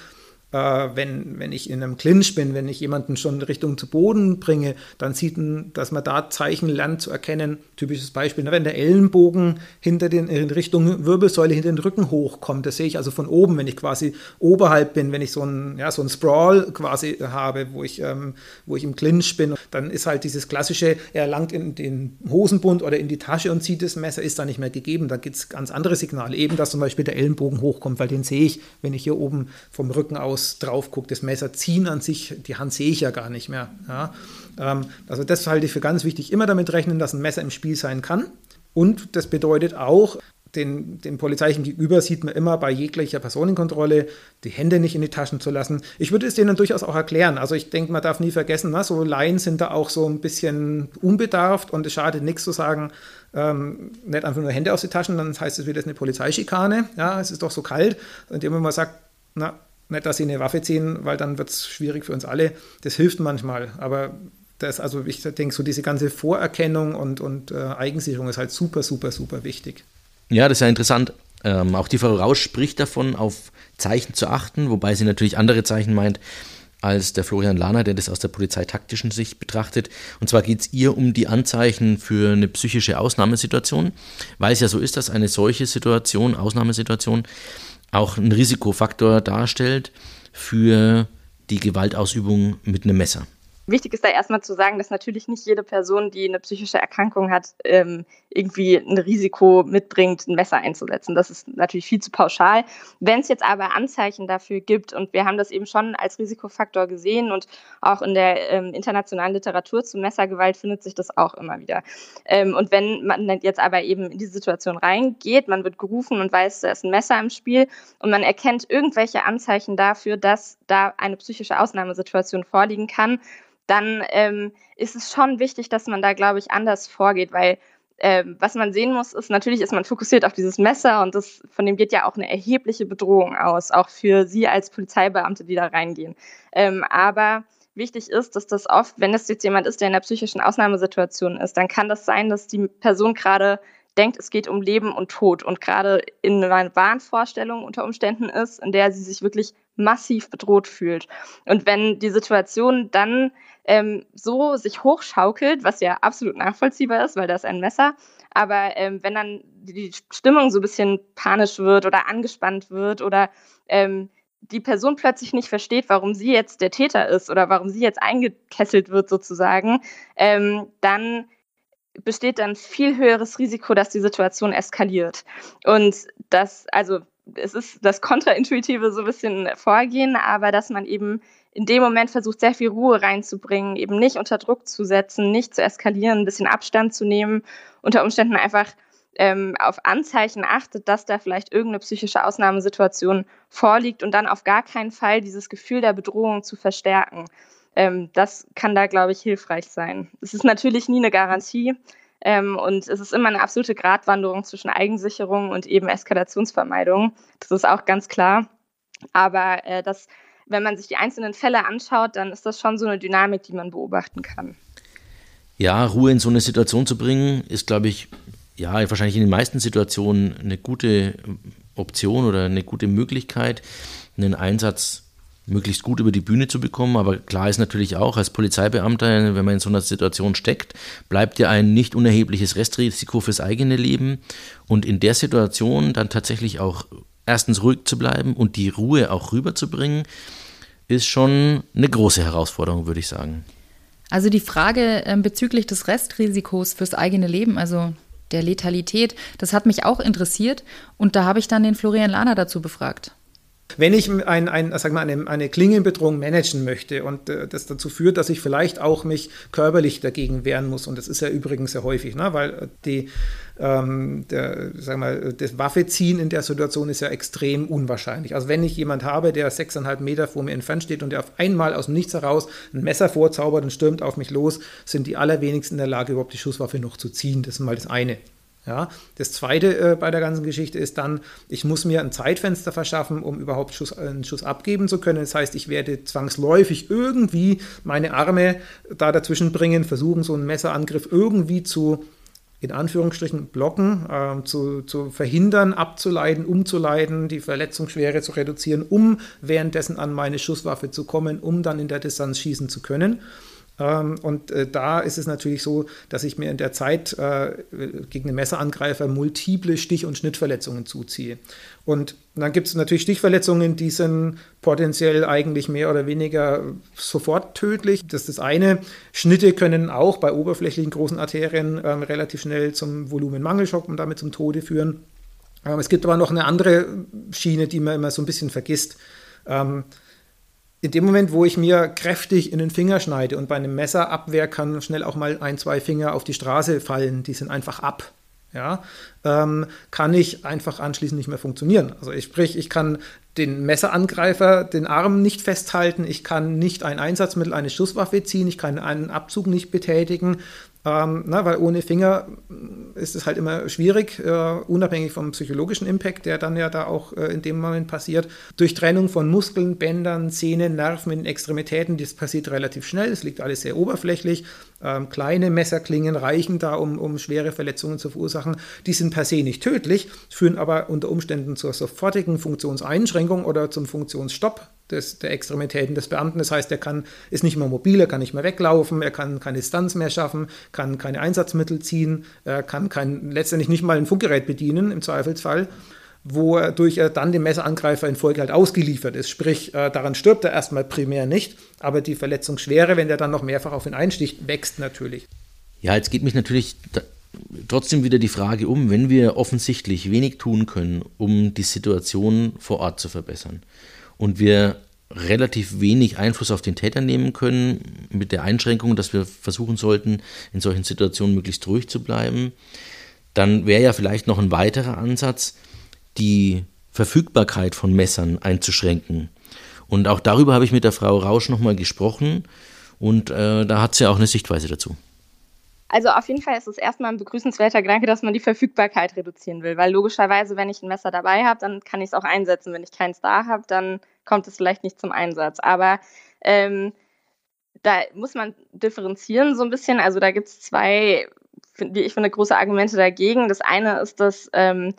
[SPEAKER 2] äh, wenn, wenn ich in einem Clinch bin, wenn ich jemanden schon Richtung zu Boden bringe, dann sieht man, dass man da Zeichen lernt zu erkennen. Typisches Beispiel, ne, wenn der Ellenbogen hinter den, in Richtung Wirbelsäule hinter den Rücken hochkommt, das sehe ich also von oben, wenn ich quasi oberhalb bin, wenn ich so ein, ja, so ein Sprawl quasi habe, wo ich, ähm, wo ich im Clinch bin, dann ist halt dieses klassische, er langt in den Hosenbund oder in die Tasche und zieht das Messer, ist da nicht mehr gegeben. Da gibt es ganz andere Signale, eben dass zum Beispiel der Ellenbogen hochkommt, weil den sehe ich, wenn ich hier oben vom Rücken aus aus drauf guckt, das Messer ziehen an sich, die Hand sehe ich ja gar nicht mehr. Ja. Ähm, also das halte ich für ganz wichtig. Immer damit rechnen, dass ein Messer im Spiel sein kann. Und das bedeutet auch, den, den polizeilichen Gegenüber sieht man immer bei jeglicher Personenkontrolle, die Hände nicht in die Taschen zu lassen. Ich würde es denen durchaus auch erklären. Also ich denke, man darf nie vergessen, na, so Laien sind da auch so ein bisschen unbedarft und es schadet nichts zu sagen, ähm, nicht einfach nur Hände aus den Taschen, dann heißt es wieder, eine Polizeischikane. Ja, es ist doch so kalt. Und indem man sagt, na, nicht, dass sie eine Waffe ziehen, weil dann wird es schwierig für uns alle. Das hilft manchmal, aber das, also ich denke, so diese ganze Vorerkennung und, und äh, Eigensicherung ist halt super, super, super wichtig.
[SPEAKER 4] Ja, das ist ja interessant. Ähm, auch die Frau Rausch spricht davon, auf Zeichen zu achten, wobei sie natürlich andere Zeichen meint als der Florian Lahner, der das aus der polizeitaktischen Sicht betrachtet. Und zwar geht es ihr um die Anzeichen für eine psychische Ausnahmesituation, weil es ja so ist, dass eine solche Situation, Ausnahmesituation, auch ein Risikofaktor darstellt für die Gewaltausübung mit einem Messer.
[SPEAKER 1] Wichtig ist da erstmal zu sagen, dass natürlich nicht jede Person, die eine psychische Erkrankung hat, ähm, irgendwie ein Risiko mitbringt, ein Messer einzusetzen. Das ist natürlich viel zu pauschal. Wenn es jetzt aber Anzeichen dafür gibt, und wir haben das eben schon als Risikofaktor gesehen und auch in der ähm, internationalen Literatur zu Messergewalt findet sich das auch immer wieder. Ähm, und wenn man jetzt aber eben in diese Situation reingeht, man wird gerufen und weiß, da ist ein Messer im Spiel und man erkennt irgendwelche Anzeichen dafür, dass da eine psychische Ausnahmesituation vorliegen kann, dann ähm, ist es schon wichtig, dass man da, glaube ich, anders vorgeht, weil ähm, was man sehen muss, ist natürlich, ist man fokussiert auf dieses Messer und das, von dem geht ja auch eine erhebliche Bedrohung aus, auch für Sie als Polizeibeamte, die da reingehen. Ähm, aber wichtig ist, dass das oft, wenn es jetzt jemand ist, der in einer psychischen Ausnahmesituation ist, dann kann das sein, dass die Person gerade denkt, es geht um Leben und Tod und gerade in einer Wahnvorstellung unter Umständen ist, in der sie sich wirklich massiv bedroht fühlt. Und wenn die Situation dann ähm, so sich hochschaukelt, was ja absolut nachvollziehbar ist, weil da ist ein Messer, aber ähm, wenn dann die Stimmung so ein bisschen panisch wird oder angespannt wird oder ähm, die Person plötzlich nicht versteht, warum sie jetzt der Täter ist oder warum sie jetzt eingekesselt wird sozusagen, ähm, dann besteht dann viel höheres Risiko, dass die Situation eskaliert. Und das, also es ist das kontraintuitive so ein bisschen Vorgehen, aber dass man eben in dem Moment versucht, sehr viel Ruhe reinzubringen, eben nicht unter Druck zu setzen, nicht zu eskalieren, ein bisschen Abstand zu nehmen, unter Umständen einfach ähm, auf Anzeichen achtet, dass da vielleicht irgendeine psychische Ausnahmesituation vorliegt und dann auf gar keinen Fall dieses Gefühl der Bedrohung zu verstärken. Ähm, das kann da, glaube ich, hilfreich sein. Es ist natürlich nie eine Garantie ähm, und es ist immer eine absolute Gratwanderung zwischen Eigensicherung und eben Eskalationsvermeidung. Das ist auch ganz klar. Aber äh, das, wenn man sich die einzelnen Fälle anschaut, dann ist das schon so eine Dynamik, die man beobachten kann.
[SPEAKER 4] Ja, Ruhe in so eine Situation zu bringen, ist, glaube ich, ja, wahrscheinlich in den meisten Situationen eine gute Option oder eine gute Möglichkeit, einen Einsatz möglichst gut über die Bühne zu bekommen. Aber klar ist natürlich auch, als Polizeibeamter, wenn man in so einer Situation steckt, bleibt ja ein nicht unerhebliches Restrisiko fürs eigene Leben. Und in der Situation dann tatsächlich auch erstens ruhig zu bleiben und die Ruhe auch rüberzubringen, ist schon eine große Herausforderung, würde ich sagen.
[SPEAKER 3] Also die Frage äh, bezüglich des Restrisikos fürs eigene Leben, also der Letalität, das hat mich auch interessiert und da habe ich dann den Florian Lahner dazu befragt.
[SPEAKER 2] Wenn ich ein, ein, sag mal, eine, eine Klingenbedrohung managen möchte und äh, das dazu führt, dass ich vielleicht auch mich körperlich dagegen wehren muss, und das ist ja übrigens sehr häufig, ne, weil die, ähm, der, sag mal, das Waffeziehen in der Situation ist ja extrem unwahrscheinlich. Also wenn ich jemand habe, der sechseinhalb Meter vor mir entfernt steht und der auf einmal aus dem Nichts heraus ein Messer vorzaubert und stürmt auf mich los, sind die allerwenigsten in der Lage, überhaupt die Schusswaffe noch zu ziehen. Das ist mal das eine. Ja, das zweite äh, bei der ganzen Geschichte ist dann, ich muss mir ein Zeitfenster verschaffen, um überhaupt Schuss, einen Schuss abgeben zu können. Das heißt, ich werde zwangsläufig irgendwie meine Arme da dazwischen bringen, versuchen, so einen Messerangriff irgendwie zu, in Anführungsstrichen, blocken, äh, zu, zu verhindern, abzuleiten, umzuleiten, die Verletzungsschwere zu reduzieren, um währenddessen an meine Schusswaffe zu kommen, um dann in der Distanz schießen zu können. Ähm, und äh, da ist es natürlich so, dass ich mir in der Zeit äh, gegen den Messerangreifer multiple Stich- und Schnittverletzungen zuziehe. Und dann gibt es natürlich Stichverletzungen, die sind potenziell eigentlich mehr oder weniger sofort tödlich. Das ist das eine. Schnitte können auch bei oberflächlichen großen Arterien ähm, relativ schnell zum Volumenmangelschock und damit zum Tode führen. Ähm, es gibt aber noch eine andere Schiene, die man immer so ein bisschen vergisst. In dem Moment, wo ich mir kräftig in den Finger schneide und bei einem Messerabwehr kann schnell auch mal ein, zwei Finger auf die Straße fallen, die sind einfach ab. Ja, ähm, kann ich einfach anschließend nicht mehr funktionieren. Also ich sprich, ich kann den Messerangreifer den Arm nicht festhalten, ich kann nicht ein Einsatzmittel, eine Schusswaffe ziehen, ich kann einen Abzug nicht betätigen, ähm, na, weil ohne Finger ist es halt immer schwierig, äh, unabhängig vom psychologischen Impact, der dann ja da auch äh, in dem Moment passiert. Durch Trennung von Muskeln, Bändern, Zähnen, Nerven in Extremitäten, das passiert relativ schnell, es liegt alles sehr oberflächlich. Ähm, kleine Messerklingen reichen da, um, um schwere Verletzungen zu verursachen. Die sind per se nicht tödlich, führen aber unter Umständen zur sofortigen Funktionseinschränkung oder zum Funktionsstopp des, der Extremitäten des Beamten. Das heißt, er kann, ist nicht mehr mobil, er kann nicht mehr weglaufen, er kann keine Distanz mehr schaffen, kann keine Einsatzmittel ziehen, er kann kein, letztendlich nicht mal ein Funkgerät bedienen im Zweifelsfall wodurch er dann dem Messerangreifer in Folge halt ausgeliefert ist. Sprich, äh, daran stirbt er erstmal primär nicht, aber die Verletzungsschwere, wenn der dann noch mehrfach auf ihn einsticht, wächst natürlich.
[SPEAKER 4] Ja, jetzt geht mich natürlich trotzdem wieder die Frage um, wenn wir offensichtlich wenig tun können, um die Situation vor Ort zu verbessern und wir relativ wenig Einfluss auf den Täter nehmen können, mit der Einschränkung, dass wir versuchen sollten, in solchen Situationen möglichst ruhig zu bleiben, dann wäre ja vielleicht noch ein weiterer Ansatz, die Verfügbarkeit von Messern einzuschränken. Und auch darüber habe ich mit der Frau Rausch nochmal gesprochen und äh, da hat sie auch eine Sichtweise dazu.
[SPEAKER 1] Also auf jeden Fall ist es erstmal ein begrüßenswerter Gedanke, dass man die Verfügbarkeit reduzieren will, weil logischerweise, wenn ich ein Messer dabei habe, dann kann ich es auch einsetzen. Wenn ich keins da habe, dann kommt es vielleicht nicht zum Einsatz. Aber ähm, da muss man differenzieren so ein bisschen. Also da gibt es zwei, wie ich finde, große Argumente dagegen. Das eine ist, dass, ähm,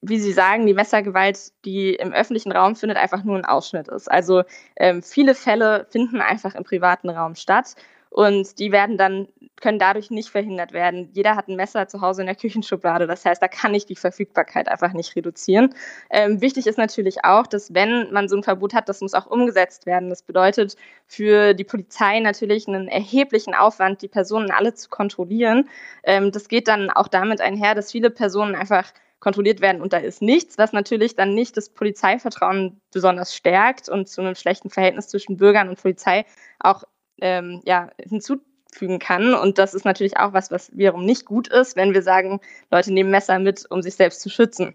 [SPEAKER 1] wie Sie sagen, die Messergewalt, die im öffentlichen Raum findet, einfach nur ein Ausschnitt ist. Also ähm, viele Fälle finden einfach im privaten Raum statt. Und die werden dann, können dadurch nicht verhindert werden. Jeder hat ein Messer zu Hause in der Küchenschublade. Das heißt, da kann ich die Verfügbarkeit einfach nicht reduzieren. Ähm, wichtig ist natürlich auch, dass wenn man so ein Verbot hat, das muss auch umgesetzt werden. Das bedeutet für die Polizei natürlich einen erheblichen Aufwand, die Personen alle zu kontrollieren. Ähm, das geht dann auch damit einher, dass viele Personen einfach kontrolliert werden und da ist nichts, was natürlich dann nicht das Polizeivertrauen besonders stärkt und zu einem schlechten Verhältnis zwischen Bürgern und Polizei auch ähm, ja, hinzufügen kann. Und das ist natürlich auch was, was wiederum nicht gut ist, wenn wir sagen, Leute nehmen Messer mit, um sich selbst zu schützen.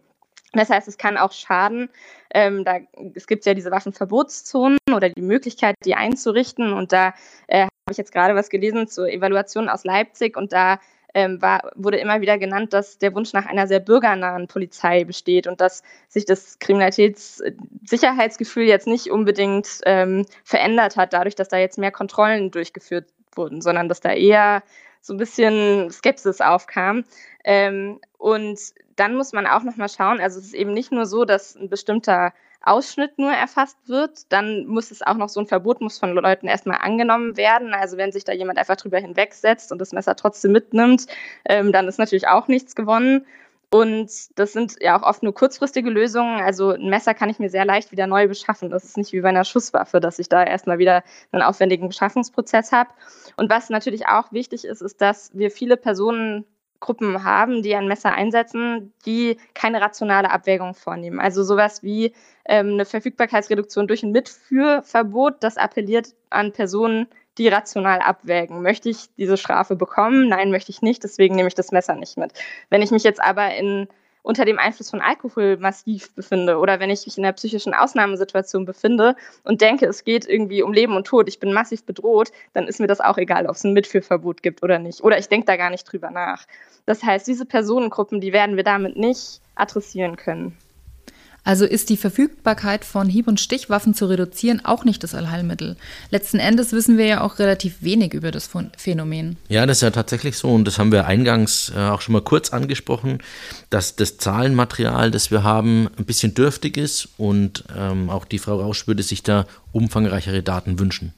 [SPEAKER 1] Das heißt, es kann auch schaden. Ähm, da, es gibt ja diese Waffenverbotszonen oder die Möglichkeit, die einzurichten. Und da äh, habe ich jetzt gerade was gelesen zur Evaluation aus Leipzig. Und da ähm, war, wurde immer wieder genannt, dass der Wunsch nach einer sehr bürgernahen Polizei besteht und dass sich das Kriminalitätssicherheitsgefühl jetzt nicht unbedingt ähm, verändert hat, dadurch, dass da jetzt mehr Kontrollen durchgeführt wurden, sondern dass da eher so ein bisschen Skepsis aufkam. Ähm, und dann muss man auch nochmal schauen, also es ist eben nicht nur so, dass ein bestimmter Ausschnitt nur erfasst wird, dann muss es auch noch so ein Verbot muss von Leuten erstmal angenommen werden. Also wenn sich da jemand einfach drüber hinwegsetzt und das Messer trotzdem mitnimmt, ähm, dann ist natürlich auch nichts gewonnen. Und das sind ja auch oft nur kurzfristige Lösungen. Also ein Messer kann ich mir sehr leicht wieder neu beschaffen. Das ist nicht wie bei einer Schusswaffe, dass ich da erstmal wieder einen aufwendigen Beschaffungsprozess habe. Und was natürlich auch wichtig ist, ist, dass wir viele Personen Gruppen haben, die ein Messer einsetzen, die keine rationale Abwägung vornehmen. Also sowas wie ähm, eine Verfügbarkeitsreduktion durch ein Mitführverbot, das appelliert an Personen, die rational abwägen. Möchte ich diese Strafe bekommen? Nein, möchte ich nicht, deswegen nehme ich das Messer nicht mit. Wenn ich mich jetzt aber in unter dem Einfluss von Alkohol massiv befinde oder wenn ich mich in einer psychischen Ausnahmesituation befinde und denke, es geht irgendwie um Leben und Tod, ich bin massiv bedroht, dann ist mir das auch egal, ob es ein Mitführverbot gibt oder nicht. Oder ich denke da gar nicht drüber nach. Das heißt, diese Personengruppen, die werden wir damit nicht adressieren können.
[SPEAKER 3] Also ist die Verfügbarkeit von Hieb- und Stichwaffen zu reduzieren auch nicht das Allheilmittel. Letzten Endes wissen wir ja auch relativ wenig über das Phänomen.
[SPEAKER 4] Ja, das ist ja tatsächlich so und das haben wir eingangs äh, auch schon mal kurz angesprochen, dass das Zahlenmaterial, das wir haben, ein bisschen dürftig ist und ähm, auch die Frau Rausch würde sich da umfangreichere Daten wünschen.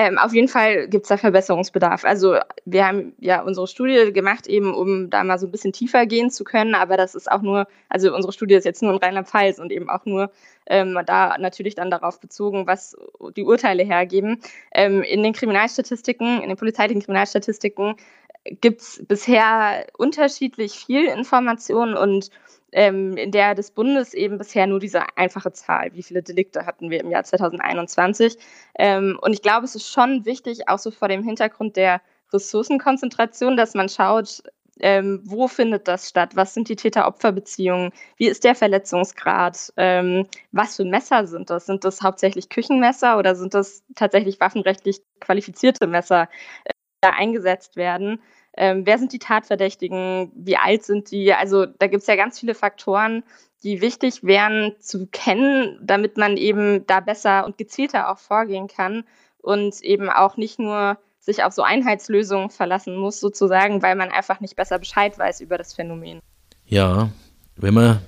[SPEAKER 1] Ähm, auf jeden Fall gibt es da Verbesserungsbedarf. Also wir haben ja unsere Studie gemacht, eben um da mal so ein bisschen tiefer gehen zu können, aber das ist auch nur, also unsere Studie ist jetzt nur in Rheinland-Pfalz und eben auch nur ähm, da natürlich dann darauf bezogen, was die Urteile hergeben. Ähm, in den Kriminalstatistiken, in den polizeilichen Kriminalstatistiken gibt es bisher unterschiedlich viel Information und ähm, in der des Bundes eben bisher nur diese einfache Zahl, wie viele Delikte hatten wir im Jahr 2021. Ähm, und ich glaube, es ist schon wichtig, auch so vor dem Hintergrund der Ressourcenkonzentration, dass man schaut, ähm, wo findet das statt? Was sind die Täter-Opfer-Beziehungen? Wie ist der Verletzungsgrad? Ähm, was für Messer sind das? Sind das hauptsächlich Küchenmesser oder sind das tatsächlich waffenrechtlich qualifizierte Messer, äh, die da eingesetzt werden? Ähm, wer sind die Tatverdächtigen, wie alt sind die? Also da gibt es ja ganz viele Faktoren, die wichtig wären zu kennen, damit man eben da besser und gezielter auch vorgehen kann und eben auch nicht nur sich auf so Einheitslösungen verlassen muss, sozusagen, weil man einfach nicht besser Bescheid weiß über das Phänomen.
[SPEAKER 4] Ja, wenn man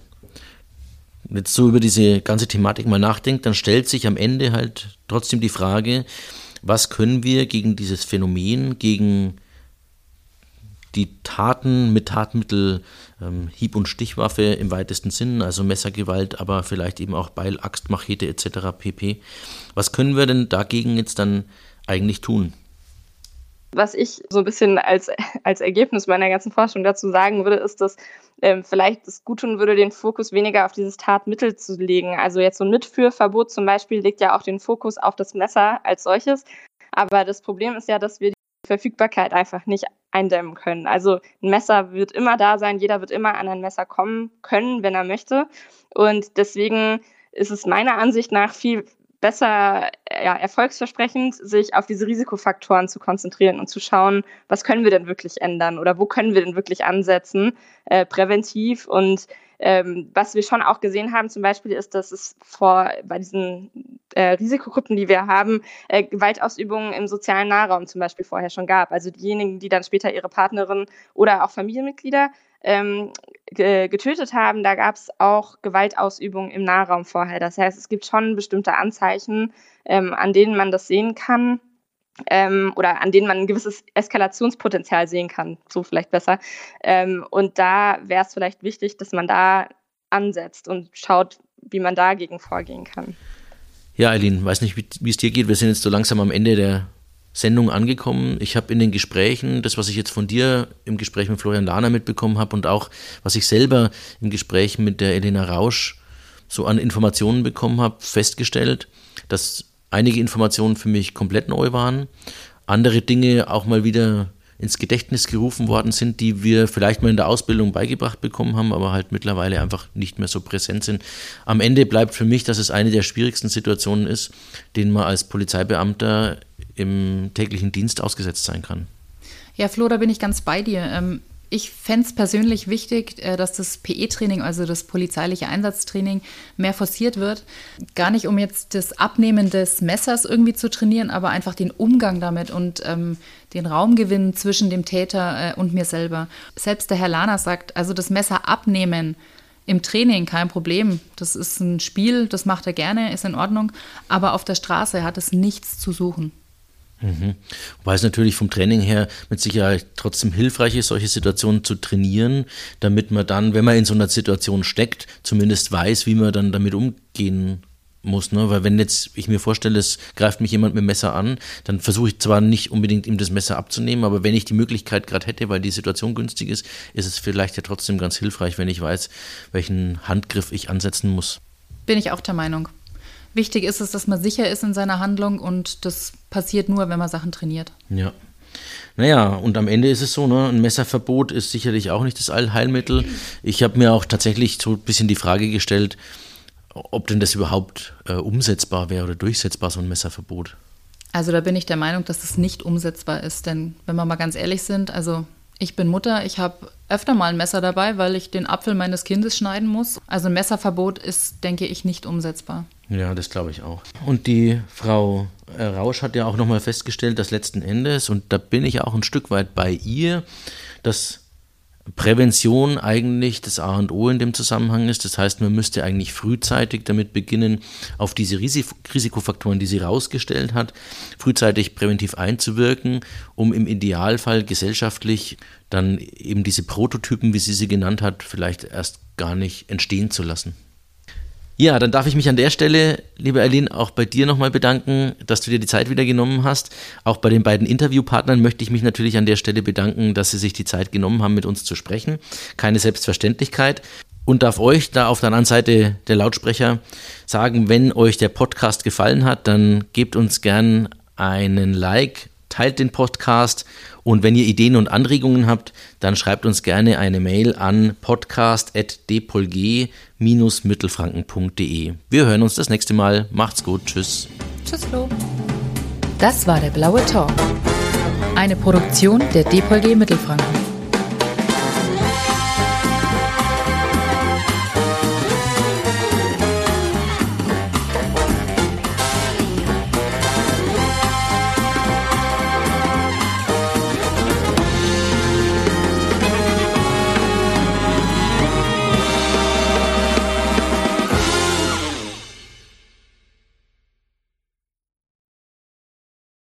[SPEAKER 4] jetzt so über diese ganze Thematik mal nachdenkt, dann stellt sich am Ende halt trotzdem die Frage, was können wir gegen dieses Phänomen, gegen die Taten mit Tatmittel, ähm, Hieb- und Stichwaffe im weitesten Sinn, also Messergewalt, aber vielleicht eben auch Beil, Axt, Machete etc. pp. Was können wir denn dagegen jetzt dann eigentlich tun?
[SPEAKER 1] Was ich so ein bisschen als, als Ergebnis meiner ganzen Forschung dazu sagen würde, ist, dass ähm, vielleicht es gut tun würde, den Fokus weniger auf dieses Tatmittel zu legen. Also jetzt so ein Mitführverbot zum Beispiel legt ja auch den Fokus auf das Messer als solches. Aber das Problem ist ja, dass wir Verfügbarkeit einfach nicht eindämmen können. Also ein Messer wird immer da sein, jeder wird immer an ein Messer kommen können, wenn er möchte. Und deswegen ist es meiner Ansicht nach viel besser ja, erfolgsversprechend, sich auf diese Risikofaktoren zu konzentrieren und zu schauen, was können wir denn wirklich ändern oder wo können wir denn wirklich ansetzen, äh, präventiv und ähm, was wir schon auch gesehen haben zum Beispiel ist, dass es vor bei diesen äh, Risikogruppen, die wir haben, äh, Gewaltausübungen im sozialen Nahraum zum Beispiel vorher schon gab. Also diejenigen, die dann später ihre Partnerin oder auch Familienmitglieder ähm, getötet haben, da gab es auch Gewaltausübungen im Nahraum vorher. Das heißt, es gibt schon bestimmte Anzeichen, ähm, an denen man das sehen kann ähm, oder an denen man ein gewisses Eskalationspotenzial sehen kann, so vielleicht besser. Ähm, und da wäre es vielleicht wichtig, dass man da ansetzt und schaut, wie man dagegen vorgehen kann.
[SPEAKER 4] Ja, Eileen, weiß nicht, wie es dir geht. Wir sind jetzt so langsam am Ende der Sendung angekommen. Ich habe in den Gesprächen, das, was ich jetzt von dir im Gespräch mit Florian Lahner mitbekommen habe und auch, was ich selber im Gespräch mit der Elena Rausch so an Informationen bekommen habe, festgestellt, dass einige Informationen für mich komplett neu waren, andere Dinge auch mal wieder ins Gedächtnis gerufen worden sind, die wir vielleicht mal in der Ausbildung beigebracht bekommen haben, aber halt mittlerweile einfach nicht mehr so präsent sind. Am Ende bleibt für mich, dass es eine der schwierigsten Situationen ist, denen man als Polizeibeamter im täglichen Dienst ausgesetzt sein kann.
[SPEAKER 3] Ja, Flo, da bin ich ganz bei dir. Ich fände es persönlich wichtig, äh, dass das PE-Training, also das polizeiliche Einsatztraining, mehr forciert wird. Gar nicht, um jetzt das Abnehmen des Messers irgendwie zu trainieren, aber einfach den Umgang damit und ähm, den Raumgewinn zwischen dem Täter äh, und mir selber. Selbst der Herr Lana sagt, also das Messer abnehmen im Training kein Problem. Das ist ein Spiel, das macht er gerne, ist in Ordnung. Aber auf der Straße hat es nichts zu suchen.
[SPEAKER 4] Mhm. Wobei es natürlich vom Training her mit Sicherheit trotzdem hilfreich ist, solche Situationen zu trainieren, damit man dann, wenn man in so einer Situation steckt, zumindest weiß, wie man dann damit umgehen muss. Ne? Weil wenn jetzt ich mir vorstelle, es greift mich jemand mit dem Messer an, dann versuche ich zwar nicht unbedingt ihm das Messer abzunehmen, aber wenn ich die Möglichkeit gerade hätte, weil die Situation günstig ist, ist es vielleicht ja trotzdem ganz hilfreich, wenn ich weiß, welchen Handgriff ich ansetzen muss.
[SPEAKER 3] Bin ich auch der Meinung. Wichtig ist es, dass man sicher ist in seiner Handlung und das passiert nur, wenn man Sachen trainiert.
[SPEAKER 4] Ja. Naja, und am Ende ist es so, ne, ein Messerverbot ist sicherlich auch nicht das Allheilmittel. Ich habe mir auch tatsächlich so ein bisschen die Frage gestellt, ob denn das überhaupt äh, umsetzbar wäre oder durchsetzbar, so ein Messerverbot.
[SPEAKER 3] Also da bin ich der Meinung, dass es nicht umsetzbar ist, denn wenn wir mal ganz ehrlich sind, also ich bin Mutter, ich habe öfter mal ein Messer dabei, weil ich den Apfel meines Kindes schneiden muss. Also ein Messerverbot ist, denke ich, nicht umsetzbar.
[SPEAKER 4] Ja, das glaube ich auch. Und die Frau äh, Rausch hat ja auch nochmal festgestellt, dass letzten Endes, und da bin ich auch ein Stück weit bei ihr, dass Prävention eigentlich das A und O in dem Zusammenhang ist. Das heißt, man müsste eigentlich frühzeitig damit beginnen, auf diese Risikofaktoren, die sie rausgestellt hat, frühzeitig präventiv einzuwirken, um im Idealfall gesellschaftlich dann eben diese Prototypen, wie sie sie genannt hat, vielleicht erst gar nicht entstehen zu lassen. Ja, dann darf ich mich an der Stelle, liebe Eileen, auch bei dir nochmal bedanken, dass du dir die Zeit wieder genommen hast. Auch bei den beiden Interviewpartnern möchte ich mich natürlich an der Stelle bedanken, dass sie sich die Zeit genommen haben, mit uns zu sprechen. Keine Selbstverständlichkeit. Und darf euch da auf der anderen Seite der Lautsprecher sagen, wenn euch der Podcast gefallen hat, dann gebt uns gern einen Like, teilt den Podcast und wenn ihr Ideen und Anregungen habt, dann schreibt uns gerne eine Mail an podcast.dpolg-mittelfranken.de. Wir hören uns das nächste Mal. Macht's gut. Tschüss.
[SPEAKER 3] Tschüss, Flo. Das war der Blaue Talk. Eine Produktion der DPolG Mittelfranken.